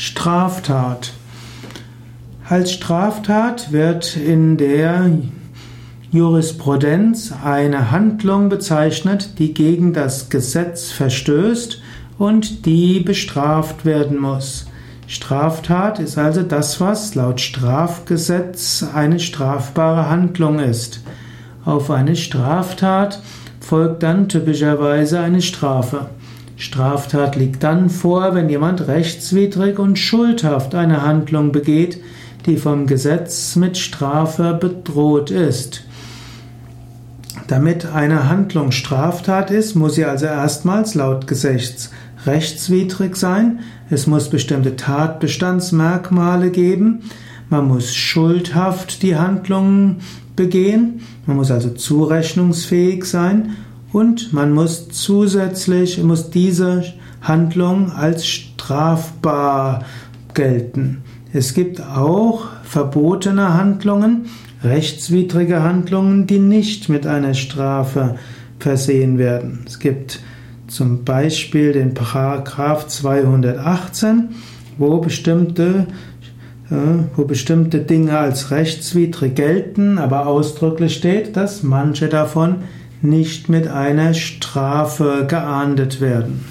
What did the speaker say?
Straftat. Als Straftat wird in der Jurisprudenz eine Handlung bezeichnet, die gegen das Gesetz verstößt und die bestraft werden muss. Straftat ist also das, was laut Strafgesetz eine strafbare Handlung ist. Auf eine Straftat folgt dann typischerweise eine Strafe. Straftat liegt dann vor, wenn jemand rechtswidrig und schuldhaft eine Handlung begeht, die vom Gesetz mit Strafe bedroht ist. Damit eine Handlung Straftat ist, muss sie also erstmals laut Gesetz rechtswidrig sein, es muss bestimmte Tatbestandsmerkmale geben, man muss schuldhaft die Handlung begehen, man muss also zurechnungsfähig sein und man muss zusätzlich, muss diese Handlung als strafbar gelten. Es gibt auch verbotene Handlungen, rechtswidrige Handlungen, die nicht mit einer Strafe versehen werden. Es gibt zum Beispiel den Paragraph 218, wo bestimmte, äh, wo bestimmte Dinge als rechtswidrig gelten, aber ausdrücklich steht, dass manche davon nicht mit einer Strafe geahndet werden.